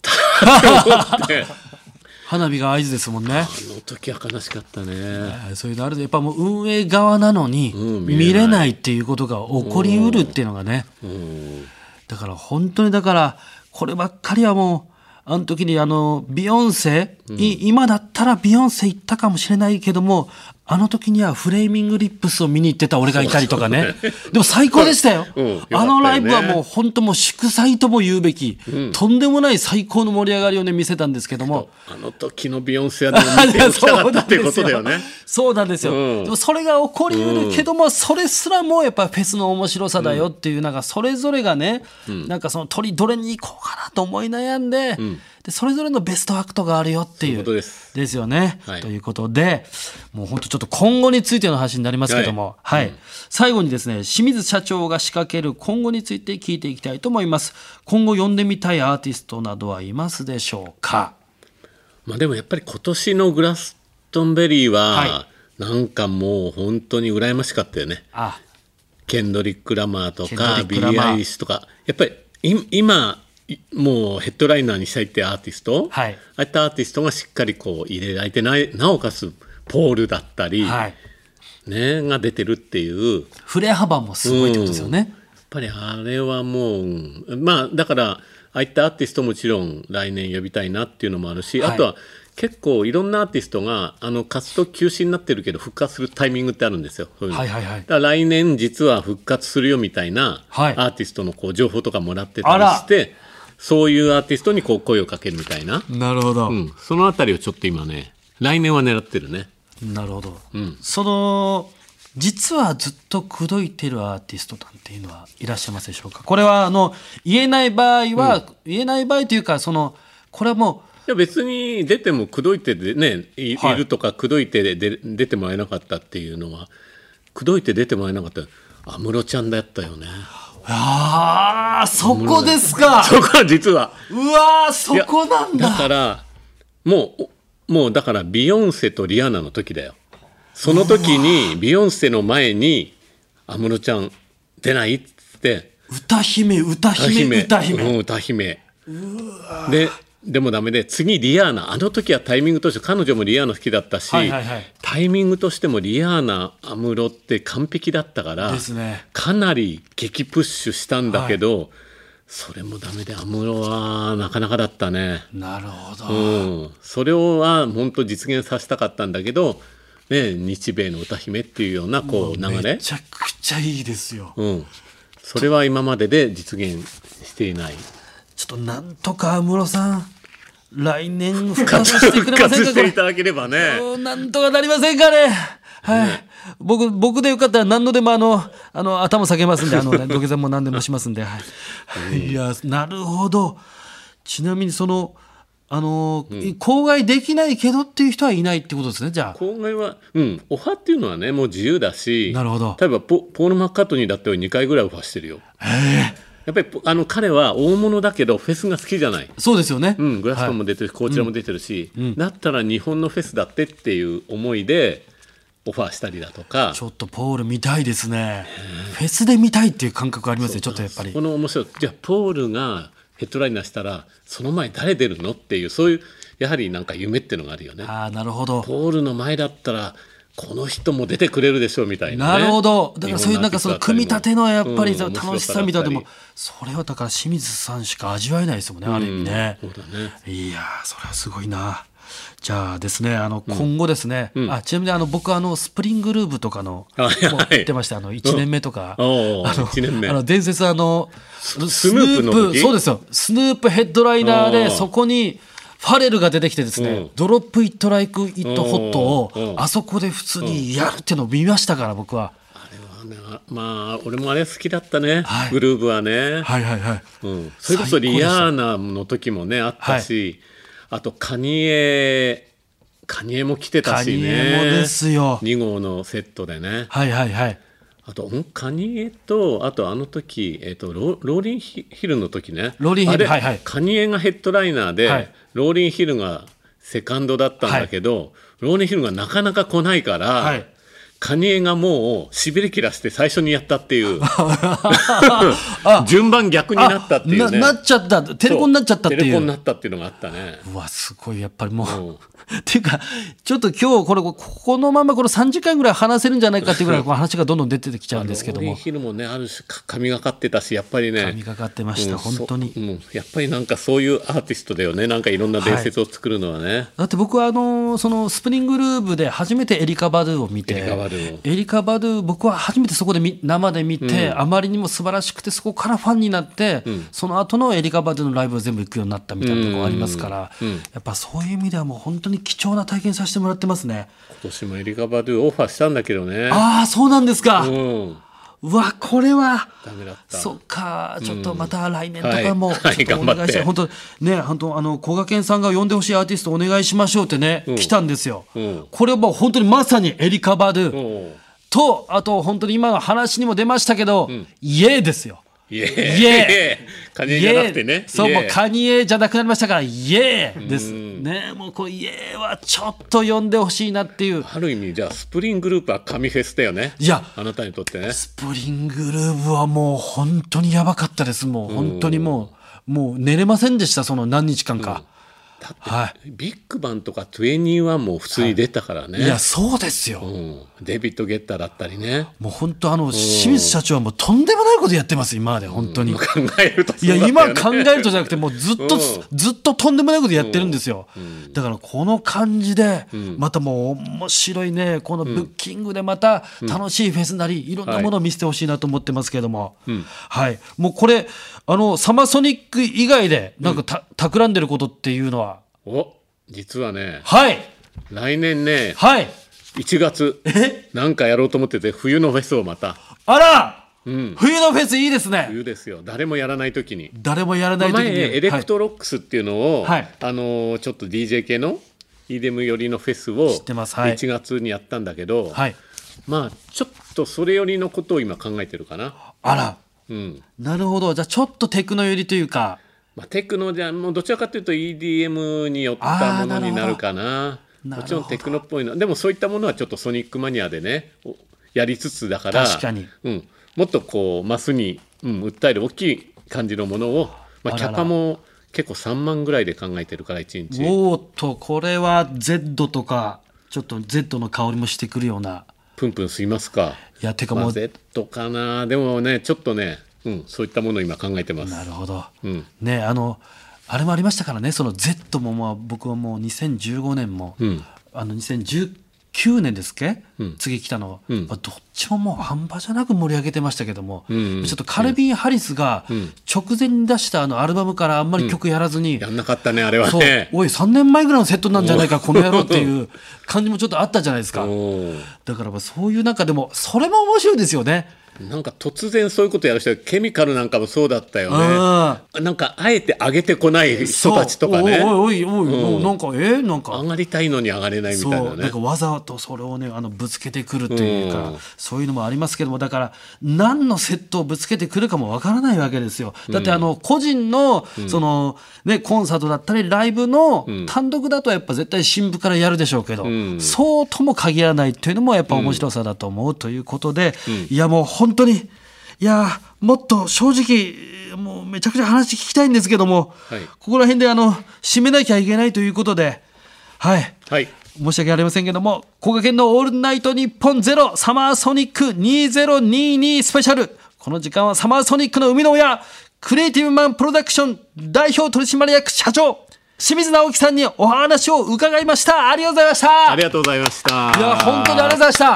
花火が合図ですもんね。あの時は悲しかったね。はいそういうのあるとやっぱもう運営側なのにうん見れないっていうことが起こりうるっていうのがね。うん。だから本当にだからこればっかりはもうあの時にあのビヨンセ、い今だったらビヨンセ行ったかもしれないけどもあの時にはフレーミングリップスを見に行ってた俺がいたりとかね。でも最高でしたよ,、うん。ねあのライブはもう本当もう祝祭とも言うべき、とんでもない最高の盛り上がりをね見せたんですけども。あの時のビヨンセはでも見ておきたかったってことだよね。<laughs> そうなんですよ。うん。でもそれが起こりうるけども、それすらもやっぱフェスの面白さだよっていう、なんかそれぞれがね、なんかそのトリどれに行こうかなと思い悩んで、でそれぞれのベストアクトがあるよっていう。ことです。ですよね、はい。ということで、もう本当ちょっと今後についての話になりますけども、はい。最後にですね、清水社長が仕掛ける今後について聞いていきたいと思います。今後呼んでみたいアーティストなどはいますでしょうか？まあでもやっぱり今年のグラストンベリーは、はなんかもう本当に羨ましかったよね。あ、ケンドリック・ラマーとかビリー・アイリッシュとか。やっぱりい今いもうヘッドライナーにしたいってアーティスト、はい。ああいったアーティストがしっかりこう入れられてないなおかつポールだったり、はい。ね、が出てるっていう。振れ幅もすごいってことですよね。やっぱりあれはもう、うんまあだからああいったアーティストもちろん来年呼びたいなっていうのもあるし、はい。あとは結構いろんなアーティストがあの活動休止になってるけど復活するタイミングってあるんですよ。そういうの。はいはいはい。だから来年実は復活するよみたいなアはい。ーティストのこう情報とかもらってたりして、そういうアーティストにこう声をかけるみたいな、なるほど、うん、そのあたりをちょっと今ね来年は狙ってるね。なるほど、ん。その実はずっと口説いてるアーティストなんていうのはいらっしゃいますでしょうか？これはあの言えない場合は、言えない場合というかそのこれはもいや別に出ても口説いてでねい,、はい。るとか口説いてでで出てもらえなかったっていうのは口説いて出てもらえなかった安室ちゃんだったよね。うああそこですか。そこは実は。うわーそこなんだ。だからもうもうだからビヨンセとリアーナの時だよ。その時にビヨンセの前に安室ちゃん出ないっつって。歌姫歌姫歌姫。うん、歌姫。ででもダメで次リアーナあの時はタイミングとして彼女もリアーナ好きだったし、はいはいはい。タイミングとしてもリアーナ安室って完璧だったからですね。かなり激プッシュしたんだけど、それもダメで安室はなかなかだったね。なるほど、うん、それをは本当実現させたかったんだけど、ね、日米の歌姫っていうようなこう流めれ、ちゃくちゃいいですよ。うん、それは今までで実現していない。ちょっとなんとか安室さん来年 <laughs> 復活してく復れませんかしていただければね。うんなんとかなりませんかね。はい。僕、僕でよかったら何度でもあの、あの、頭下げますんで、あの、<laughs> 土下座も何でもしますんで、はい。いや、なるほど。ちなみにその、あの、口外できないけどっていう人はいないってことですね、じゃあ。公害は、うん、オファーっていうのはね、もう自由だし、なるほど例えばポポール・マッカートニーだって2回ぐらいオファーしてるよ。やっぱりポあの彼は大物だけどフェスが好きじゃない。そうですよね。うん、グラストンも出てるし、こちらも出てるし、だったら日本のフェスだってっていう思いでオファーしたりだとかちょっとポール見たいですね。フェスで見たいっていう感覚ありますね、ちょっとやっぱりこ。の面白いじゃあポールがヘッドライナーしたらその前誰出るのっていうそういうやはりなんか夢っていうのがあるよね。ああ、なるほど。ポールの前だったらこの人も出てくれるでしょうみたいな、ね、なるほど。だからそういうなんかその組み立てのやっぱりうん楽しさみたいなのもそれはだから清水さんしか味わえないですもんね、ある意味ね。そうだね。いやー、それはすごいな。じゃあですね、あの今後ですね、あちなみにあの僕あのスプリングルーブとかの言ってましたあの1年目とか、あの一年目。あの伝説あのスヌープそうですよ。スヌープヘッドライナーでそこにファレルが出てきてですね、うん。ドロップ・イット・ライク・イット・ホットをあそこで普通にやるっていうのを見ましたから僕は。あれはねまあ俺もあれ好きだったね、はい。グルーブはね、はいはいはい。うん、それこそリアーナの時もねあったし、あとカニエカニエも来てたしね。カニエもですよ。2号のセットでね。はいはいはい。あとんカニエとあとあの時、えっとロローリンヒヒルの時ね。ローリンヒルはいはい。カニエがヘッドライナーで、はい。ローリンヒルがセカンドだったんだけど、ローリンヒルがなかなか来ないから、はい。カニエがもうしびれ切らして最初にやったっていう。<laughs> 順番逆になったっていうね。ななっちゃった。テレコになっちゃったっていう。テレコになったっていうのがあったね。うわすごい。やっぱりもう、うんっていうかちょっと今日これここのままこの3時間ぐらい話せるんじゃないかっていうぐらい <laughs> 話がどんどん出てきちゃうんですけども。ローリンヒルもねある種か神がかってたしやっぱりね。神がかってました、うん本当に。そうんやっぱりなんかそういうアーティストだよね。なんかいろんな伝説を作るのはね、だって僕はあのそのスプリングルーブで初めてエリカ・バドゥを見てエリカバドゥを。エリカ・バドゥ僕は初めてそこで見生で見て、あまりにも素晴らしくてそこからファンになって、その後のエリカ・バドゥのライブを全部行くようになったみたいなところがありますから、やっぱそういう意味ではもう本当に貴重な体験させてもらってますね。今年もエリカ・バドゥオファーしたんだけどね。ああそうなんですか、ううんわこれは。ダメだった。そっか、ちょっとまた来年とかも、はいはいちょっとお願いしたい、頑張本当ね、本当あの小賀健さんが呼んでほしいアーティストお願いしましょうってね、来たんですよ。ん。これはもう本当にまさにエリカ・バドゥ、うん。と、あと本当に今の話にも出ましたけど、イエーですよ。イエーイエ <laughs> カニエじゃなくてねそう、もうカニエじゃなくなりましたから、イエーです。ね、もうこうイエーはちょっと呼んでほしいなっていう。ある意味じゃあスプリングルーブは神フェスだよねいやあなたにとってねスプリングルーブはもう本当にやばかったです。もう本当にもう、もう寝れませんでした、その何日間か。だって、はビッグバンとか2NE1も普通に出たからね、い。や、そうですよ。うん、デビッド・ゲッターだったりね。もう本当あの、清水社長はもうとんでもないことやってます、今まで、本当に。考えるといや、今考えるとじゃなくて、もうずっと、うん。ずっととんでもないことやってるんですよ。だからこの感じで、またもう面白いね、このブッキングでまた楽しいフェスなり、いろんなものを見せてほしいなと思ってますけども。はい。もうこれ、あの、サマソニック以外で、なんかた、企んでることっていうのは、お実はねはい。来年ねはい。1月なんかやろうと思ってて冬のフェスをまた。あら、ん。冬のフェスいいですね。冬ですよ。誰もやらない時に。誰もやらない時に。前エレクはいトロックスっていうのを、はい。あのーちょっと DJ 系の EDM 寄りのフェスを知ってます。はい。1月にやったんだけど、はい。まあちょっとそれ寄りのことを今考えてるかな。あら、うん。なるほど。じゃあちょっとテクノ寄りというか、まあ、テクノじゃもうどちらかというと EDM によったものになるかな。もちろんテクノっぽいの。でもそういったものはちょっとソニックマニアでねおやりつつだから確かに。うん、もっとこうマスに、うん、訴える大きい感じのものを、まあ、キャパも結構3万ぐらいで考えてるから1日。おーっと、これは Z とか、ちょっと Z の香りもしてくるような。プンプン吸いますか。いや、てかまあ、もう、Z かな。でもねちょっとね、うん、そういったものを今考えてます。なるほど。うん。ね、あの、あれもありましたからね、その Z もまあ僕はもう2015年も、ん。あの2019年ですっけ、次来たの、ん。まあどっちももう半端じゃなく盛り上げてましたけども、んうん。ちょっとカルビン・ハリスが直前に出したあのアルバムからあんまり曲やらずに、やんなかったねあれはね。おい3年前ぐらいのセットなんじゃないかこの野郎っていう感じもちょっとあったじゃないですか。だからまあそういう中でもそれも面白いですよねなんか突然そういうことやる人ケミカルなんかもそうだったよあねなんかあえて上げてこない人たちとかね。おいおいおいおい、なんかえなんか。上がりたいのに上がれないみたいなね。なんかわざとそれをねあのぶつけてくるというか、うん。そういうのもありますけどもだから何のセットをぶつけてくるかもわからないわけですよ。だってあの個人のその、ね、コンサートだったりライブの単独だとやっぱ絶対新婦からやるでしょうけど、ん。そうとも限らないというのもやっぱ面白さだと思うということで、いやもう本当にいやもっと正直もうめちゃくちゃ話聞きたいんですけども、はいここら辺であの締めなきゃいけないということではいはい申し訳ありませんけども、小賀県のオールナイトニッポンゼロサマーソニック2022スペシャル。この時間はサマーソニックの生みの親、クリエイティブマンプロダクション代表取締役社長、清水直樹さんにお話を伺いました。ありがとうございました。ありがとうございましたいや、本当にありがとうございました。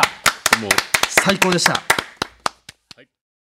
もう最高でした。